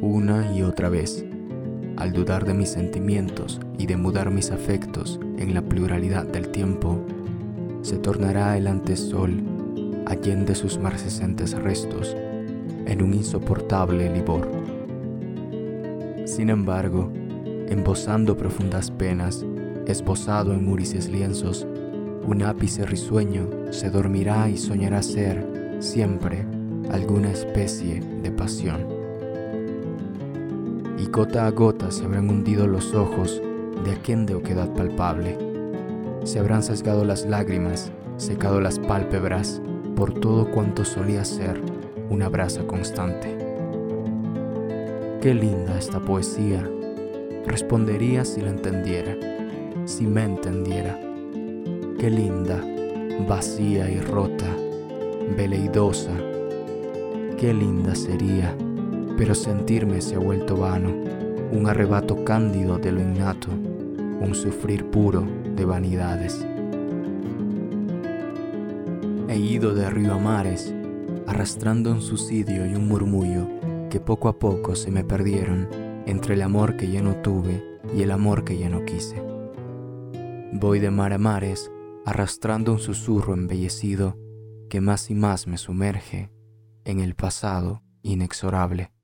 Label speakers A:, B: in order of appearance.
A: una y otra vez, al dudar de mis sentimientos y de mudar mis afectos en la pluralidad del tiempo, se tornará el antesol, allende sus marcescentes restos, en un insoportable livor. Sin embargo, embosando profundas penas, esbozado en murices lienzos, un ápice risueño se dormirá y soñará ser, siempre, alguna especie de pasión. Gota a gota se habrán hundido los ojos de aquel de oquedad palpable. Se habrán sesgado las lágrimas, secado las pálpebras por todo cuanto solía ser una brasa constante. Qué linda esta poesía, respondería si la entendiera, si me entendiera Qué linda, vacía y rota, veleidosa. Qué linda sería, pero sentirme se ha vuelto vano, un arrebato cándido de lo innato, un sufrir puro de vanidades. He ido de río a mares, arrastrando un suicidio y un murmullo que poco a poco se me perdieron entre el amor que ya no tuve y el amor que ya no quise. Voy de mar a mares, arrastrando un susurro embellecido que más y más me sumerge en el pasado inexorable.